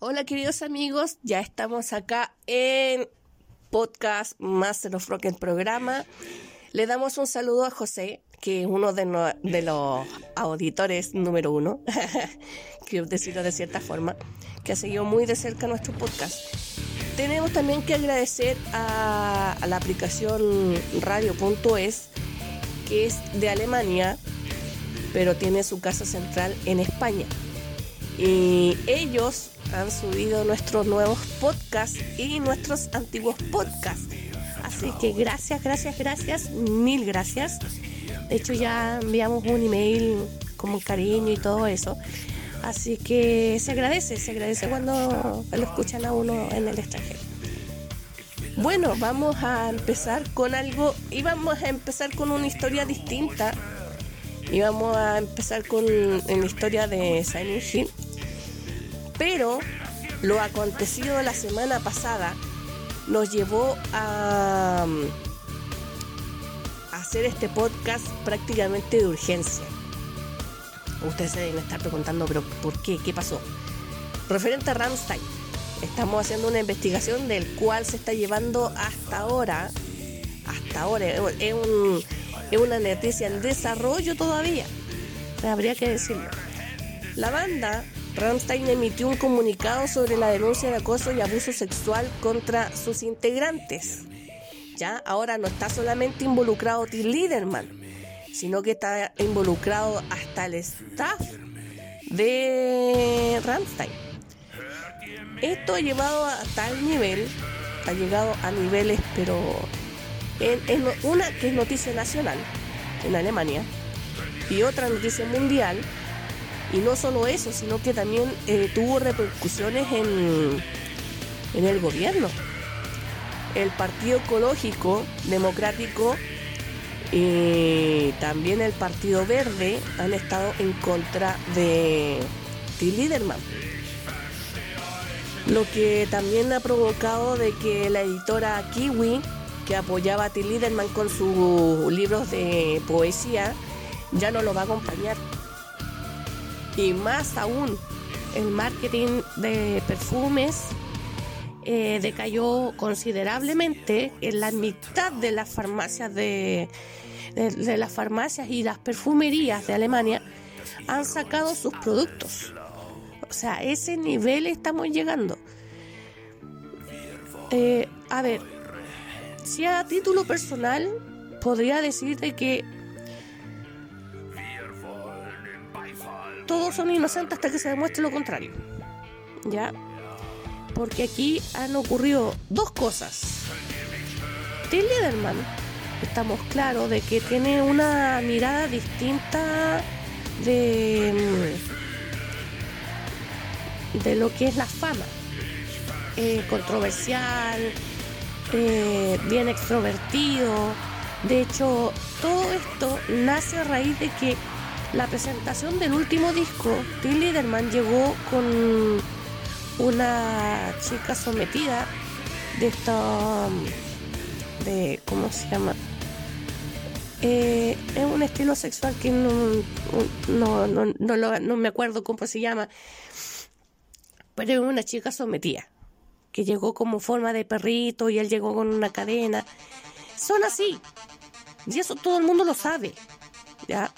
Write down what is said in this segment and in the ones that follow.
Hola queridos amigos, ya estamos acá en podcast Master of Rock, el programa. Le damos un saludo a José, que es uno de, los auditores número uno, quiero decirlo de cierta forma, que ha seguido muy de cerca nuestro podcast. Tenemos también que agradecer a, a la aplicación radio.es, que es de Alemania, pero tiene su casa central en España. Y ellos han subido nuestros nuevos podcasts y nuestros antiguos podcasts. Así que gracias, gracias, gracias, mil gracias. De hecho ya enviamos un email con cariño y todo eso. Así que se agradece, se agradece cuando lo escuchan a uno en el extranjero. Bueno, vamos a empezar con algo y vamos a empezar con una historia distinta. Y vamos a empezar con la historia de Silent Hill pero lo acontecido la semana pasada nos llevó a, hacer este podcast prácticamente de urgencia. Ustedes se deben estar preguntando, pero ¿por qué? ¿Qué pasó? Referente a Ramstein, estamos haciendo una investigación del cual se está llevando hasta ahora, hasta ahora, es, es una noticia en desarrollo todavía, habría que decirlo. La banda Rammstein emitió un comunicado sobre la denuncia de acoso y abuso sexual contra sus integrantes. Ya ahora no está solamente involucrado Till Liederman, sino que está involucrado hasta el staff de Rammstein. Esto ha llevado a tal nivel, ha llegado a niveles, pero en, una que es noticia nacional en Alemania y otra noticia mundial y no solo eso, sino que también eh, tuvo repercusiones en, en el gobierno. El Partido Ecológico Democrático y también el Partido Verde han estado en contra de Till Liederman. Lo que también ha provocado de que la editora Kiwi, que apoyaba a Till Liederman con sus libros de poesía, ya no lo va a acompañar y más aún el marketing de perfumes eh, decayó considerablemente en la mitad de las farmacias de, de, las farmacias y las perfumerías de Alemania han sacado sus productos. O sea, a ese nivel estamos llegando. Eh, a ver, si a título personal podría decir de que todos son inocentes hasta que se demuestre lo contrario. ¿Ya? Porque aquí han ocurrido dos cosas. Till Liederman, estamos claros de que tiene una mirada distinta de, mm, de lo que es la fama. Eh, controversial, eh, bien extrovertido. De hecho, todo esto nace a raíz de que la presentación del último disco, Till Liederman llegó con una chica sometida de esta de cómo se llama eh, es un estilo sexual que no no, no, no, no me acuerdo cómo se llama pero es una chica sometida que llegó como forma de perrito y él llegó con una cadena. Son así y eso todo el mundo lo sabe ya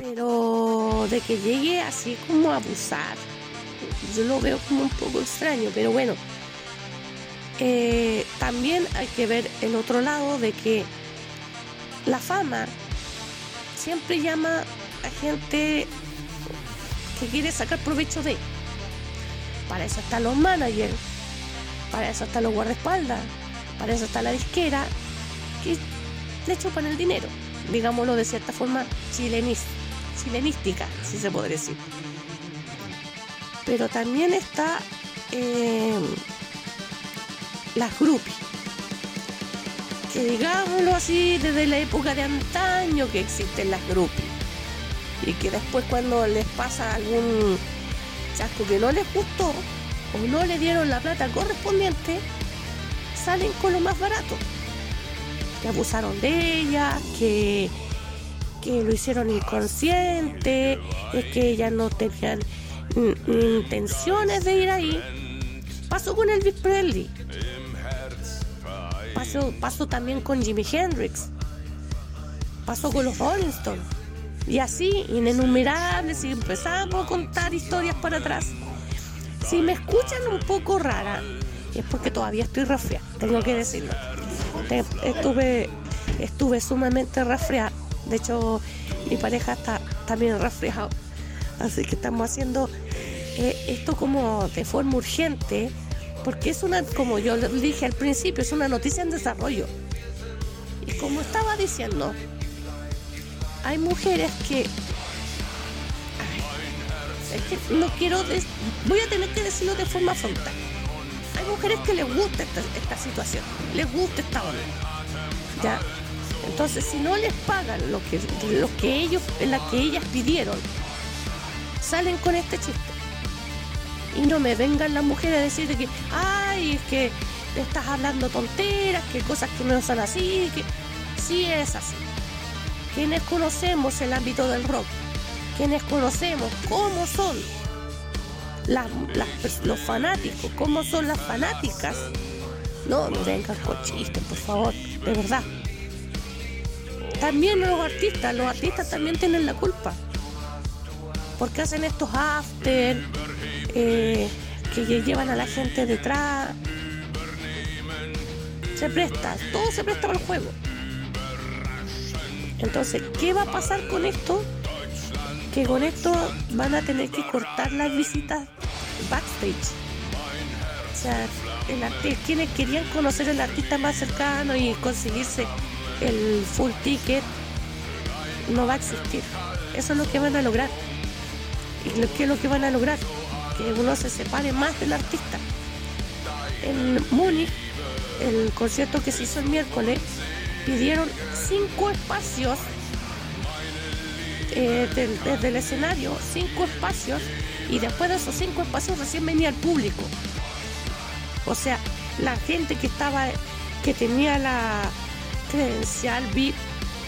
pero de que llegue así como a abusar, yo lo veo como un poco extraño, pero bueno, eh, también hay que ver el otro lado de que la fama siempre llama a gente que quiere sacar provecho de. Para eso están los managers, para eso están los guardaespaldas, para eso está la disquera, que le chupan el dinero, digámoslo de cierta forma chilenista chilenística, si se puede decir. Pero también está eh, las groupies, que digámoslo así, desde la época de antaño que existen las groupies. Y que después cuando les pasa algún chasco que no les gustó o no le dieron la plata correspondiente, salen con lo más barato. Que abusaron de ella, que que lo hicieron inconsciente, es que ellas no tenían intenciones de ir ahí. Pasó con Elvis Presley. Pasó, pasó también con Jimi Hendrix. Pasó con los Rolling Stones. Y así, inenumerables, y empezamos a contar historias para atrás. Si me escuchan un poco rara, es porque todavía estoy resfriada, tengo que decirlo. Estuve, estuve sumamente resfriada. De hecho, mi pareja está también resfriado. Así que estamos haciendo eh, esto como de forma urgente, porque es una, como yo dije al principio, es una noticia en desarrollo. Y como estaba diciendo, hay mujeres que... es que no quiero... voy a tener que decirlo de forma frontal. Hay mujeres que les gusta esta, situación, les gusta esta onda. ¿Ya? Entonces, si no les pagan lo que, lo que la que ellas pidieron, salen con este chiste. Y no me vengan las mujeres a decir que, ay, es que estás hablando tonteras, que cosas que no son así, que sí es así. Quienes conocemos el ámbito del rock, quienes conocemos cómo son los fanáticos, cómo son las fanáticas, no me vengan con chistes, por favor, de verdad. También los artistas, los artistas también tienen la culpa. Porque hacen estos after eh, que llevan a la gente detrás. Se presta, todo se presta para el juego. Entonces, ¿qué va a pasar con esto? Que con esto van a tener que cortar las visitas backstage. O sea, quienes querían conocer al artista más cercano y conseguirse el full ticket, no va a existir. Eso es lo que van a lograr. ¿Y qué es lo que van a lograr? Que uno se separe más del artista. En Múnich, el concierto que se hizo el miércoles, pidieron cinco espacios eh, desde el escenario, cinco espacios, y después de esos cinco espacios recién venía el público. O sea, la gente que estaba, que tenía la credencial VIP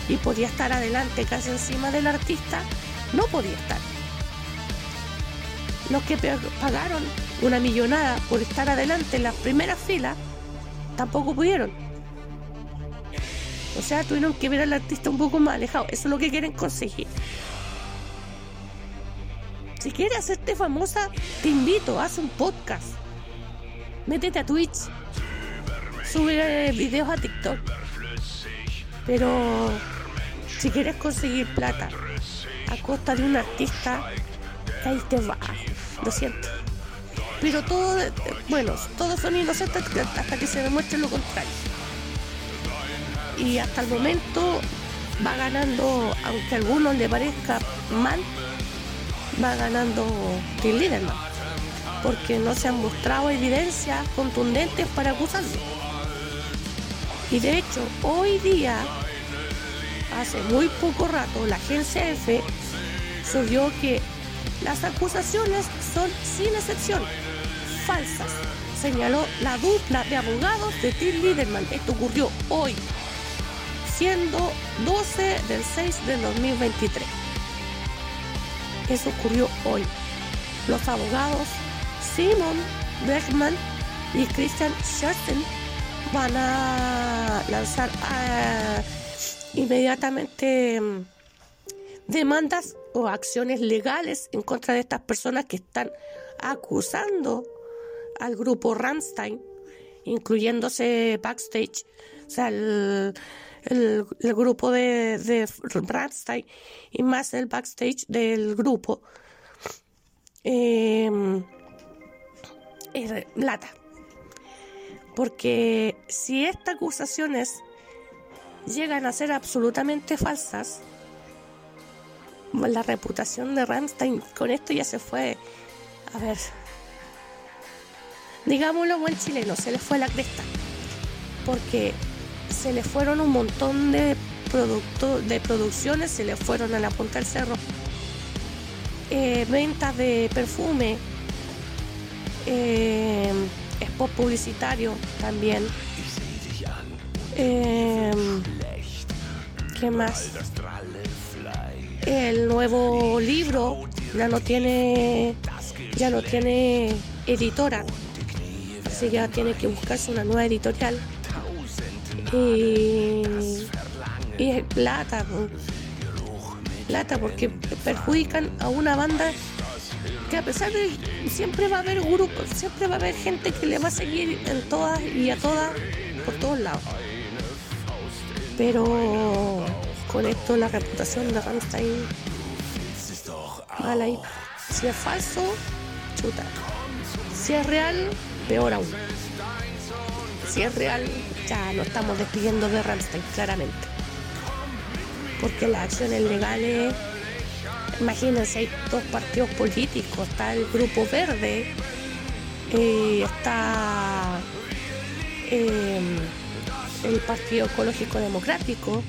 y podía estar adelante casi encima del artista, no podía estar. Los que pagaron una millonada por estar adelante en las primeras filas, tampoco pudieron. O sea, tuvieron que ver al artista un poco más alejado. Eso es lo que quieren conseguir. Si quieres hacerte famosa, te invito, haz un podcast. Métete a Twitch. Sube eh, videos a TikTok. Pero si quieres conseguir plata a costa de un artista, ahí te va. Lo siento. Pero todo, eh, bueno, todos son inocentes hasta que se demuestre lo contrario y hasta el momento va ganando, aunque a algunos le parezca mal, va ganando Till Liderman, porque no se han mostrado evidencias contundentes para acusarlo. Y de hecho, hoy día, hace muy poco rato, la agencia F subió que las acusaciones son sin excepción falsas, señaló la dupla de abogados de Till Liderman. Esto ocurrió hoy, siendo 12 del 6 del 2023. Eso ocurrió hoy. Los abogados Simon Bergman y Christian Schersten van a lanzar ah, inmediatamente mm, demandas o acciones legales en contra de estas personas que están acusando al grupo Ramstein, incluyéndose backstage, o sea, el, grupo de, de y más el backstage del grupo. Eh, lata. Porque si estas acusaciones llegan a ser absolutamente falsas, la reputación de Ramstein con esto ya se fue. A ver, digámoslo buen chileno, se le fue la cresta. Porque se le fueron un montón de productos de producciones, se le fueron a la punta del cerro. Eh, ventas de perfume, eh, spot publicitario también. Eh, ¿Qué más? El nuevo libro ya no tiene ya no tiene editora, así ya tiene que buscarse una nueva editorial. Y, y es plata, plata porque perjudican a una banda que a pesar de siempre va a haber grupos, siempre va a haber gente que le va a seguir en todas y a todas por todos lados. Pero con esto la reputación de Rammstein mal ahí. Si es falso, chuta. Si es real, peor aún. Si es real, ya lo estamos despidiendo de Rammstein, claramente. Porque las acciones legales, imagínense, hay dos partidos políticos, está el Grupo Verde, eh, está eh, el Partido Ecológico Democrático,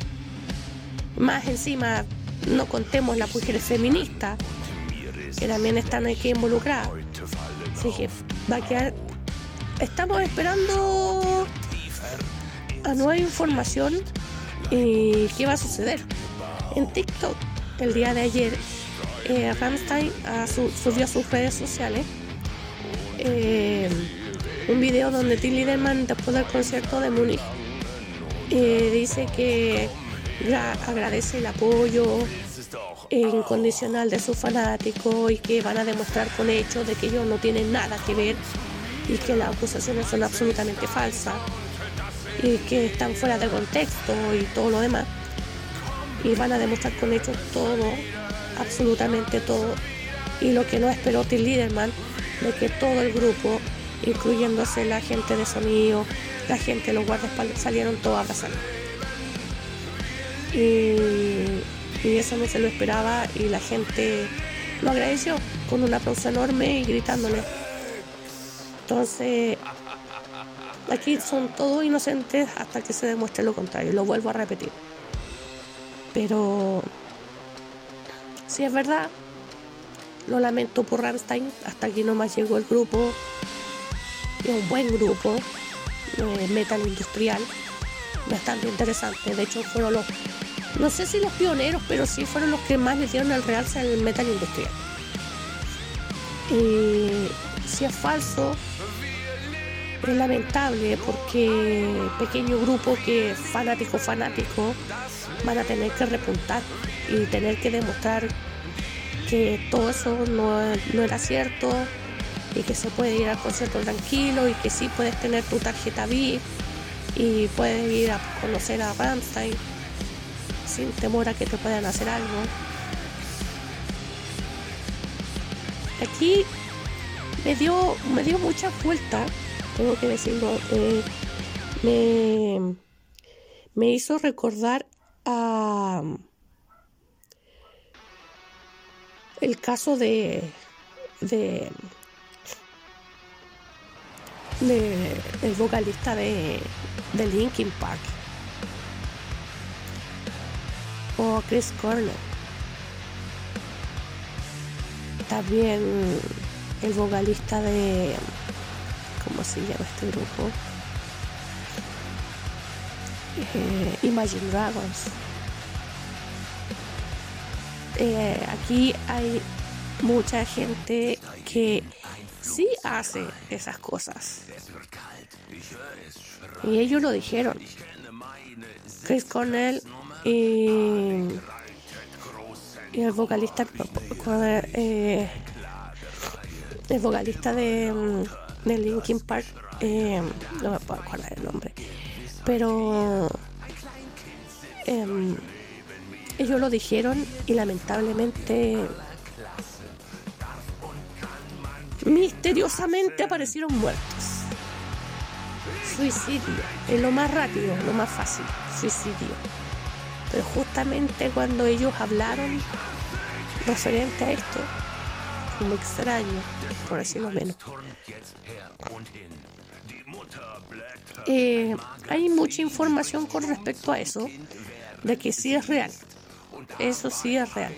más encima no contemos las mujeres feministas, que también están aquí involucradas. Así que va a quedar. Estamos esperando a nueva información y qué va a suceder. En TikTok, el día de ayer, eh, Ramstein su- subió a sus redes sociales eh, un video donde Till Lindemann, después del concierto de Múnich, eh, dice que gra- agradece el apoyo incondicional de sus fanáticos y que van a demostrar con hechos de que ellos no tienen nada que ver y que las acusaciones son absolutamente falsas y que están fuera de contexto y todo lo demás. Y van a demostrar con hechos todo, absolutamente todo. Y lo que no esperó Till Liederman, de que todo el grupo, incluyéndose la gente de sonido, la gente los guardaespaldas, salieron todos a abrazar. Y, y eso no se lo esperaba y la gente lo agradeció con un aplauso enorme y gritándole. Entonces, aquí son todos inocentes hasta que se demuestre lo contrario, lo vuelvo a repetir. Pero si es verdad, lo lamento por Rammstein, hasta aquí nomás llegó el grupo, es un buen grupo, eh, metal industrial, bastante interesante, de hecho fueron los, no sé si los pioneros, pero sí fueron los que más le dieron el realce al metal industrial. Y si es falso, es lamentable porque pequeño grupo que fanático fanático van a tener que repuntar y tener que demostrar que todo eso no, no era cierto y que se puede ir al concierto tranquilo y que sí puedes tener tu tarjeta VIP y puedes ir a conocer a Rammstein sin temor a que te puedan hacer algo. Aquí me dio, me dio mucha vuelta, tengo que decirlo. eh, me, me hizo recordar a el caso de de, de el vocalista de, de Linkin Park. O Chris Cornell. También el vocalista de ¿cómo se llama este grupo? Eh, Imagine Dragons. Eh, aquí hay mucha gente que sí hace esas cosas. Y ellos lo dijeron. Chris Cornell y, el vocalista eh, el vocalista de, de Linkin Park eh, no me puedo acordar el nombre pero em, ellos lo dijeron y lamentablemente misteriosamente aparecieron muertos. Suicidio, es lo más rápido, lo más fácil, suicidio. Pero justamente cuando ellos hablaron referente a esto, como extraño, por decirlo menos. Eh, hay mucha información con respecto a eso, de que sí es real. Eso sí es real.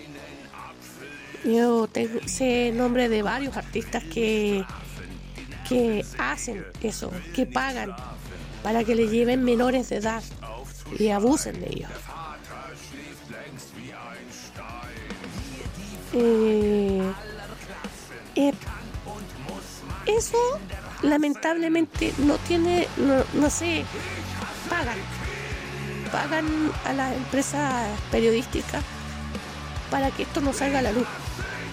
Yo tengo, sé nombre de varios artistas que, que hacen eso, que pagan para que le lleven menores de edad y abusen de ellos. Eh, eh, eso lamentablemente no tiene, no, no sé, pagan, pagan a las empresas periodísticas para que esto no salga a la luz,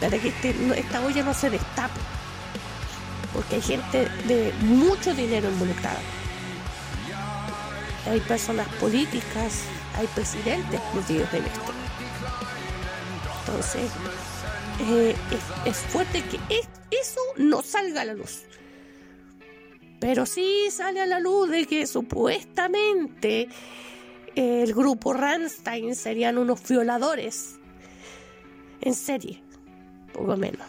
para que este, esta olla no se destape, porque hay gente de mucho dinero involucrada. Hay personas políticas, hay presidentes metidos en esto. Entonces, eh, es, fuerte que eso no salga a la luz. Pero sí sale a la luz de que supuestamente el grupo Rammstein serían unos violadores en serie, poco menos.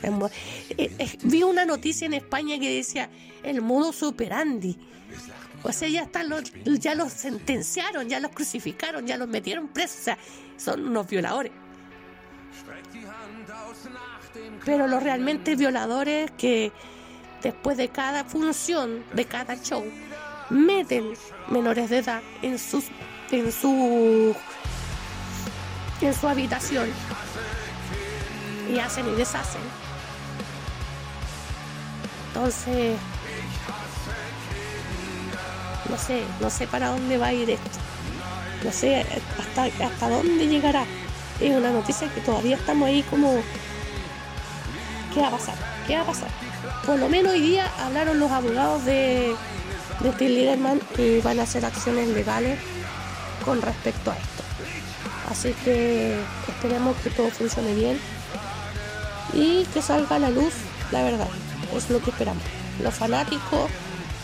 Eh, eh, vi una noticia en España que decía el modo superandi. O sea, ya están los, ya los sentenciaron, ya los crucificaron, ya los metieron presos. O sea, son unos violadores. Pero los realmente violadores que después de cada función, de cada show, meten menores de edad en sus en su en su habitación y hacen y deshacen. Entonces, no sé, no sé para dónde va a ir esto. No sé hasta, hasta dónde llegará. Es una noticia que todavía estamos ahí como... ¿Qué va a pasar? ¿Qué va a pasar? Por lo menos hoy día hablaron los abogados de, de Till Liederman y van a hacer acciones legales con respecto a esto. Así que esperemos que todo funcione bien y que salga a la luz la verdad. Es lo que esperamos. Los fanáticos,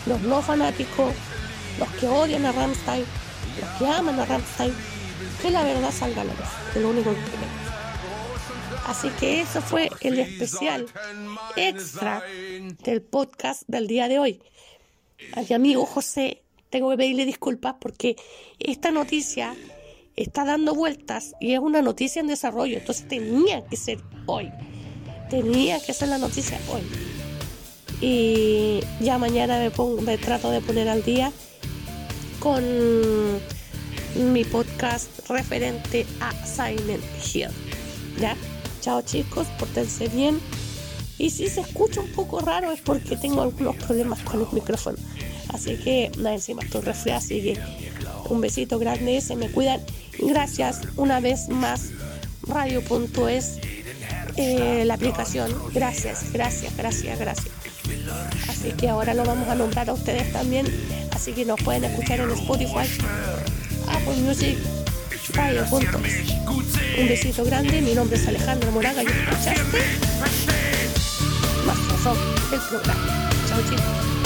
los no fanáticos, los que odian a Ramstein, los que aman a Ramstein, que la verdad salga a la luz. Es lo único que queremos. Así que eso fue el especial extra del podcast del día de hoy. A mi amigo José, tengo que pedirle disculpas porque esta noticia está dando vueltas y es una noticia en desarrollo, entonces tenía que ser hoy. Tenía que ser la noticia hoy. Y ya mañana me, pongo, me trato de poner al día con mi podcast referente a Silent Hill. ¿Ya? Chao chicos, portense bien. Y si se escucha un poco raro es porque tengo algunos problemas con el micrófono. Así que nada, encima estoy resfriada, así que un besito grande, se me cuidan. Gracias una vez más, radio.es, eh, la aplicación. Gracias, gracias, gracias, gracias. Así que ahora lo vamos a nombrar a ustedes también. Así que nos pueden escuchar en Spotify, Apple Music, un besito grande, mi nombre es Alejandro Moraga y escuchaste más razón el programa. Chao chicos.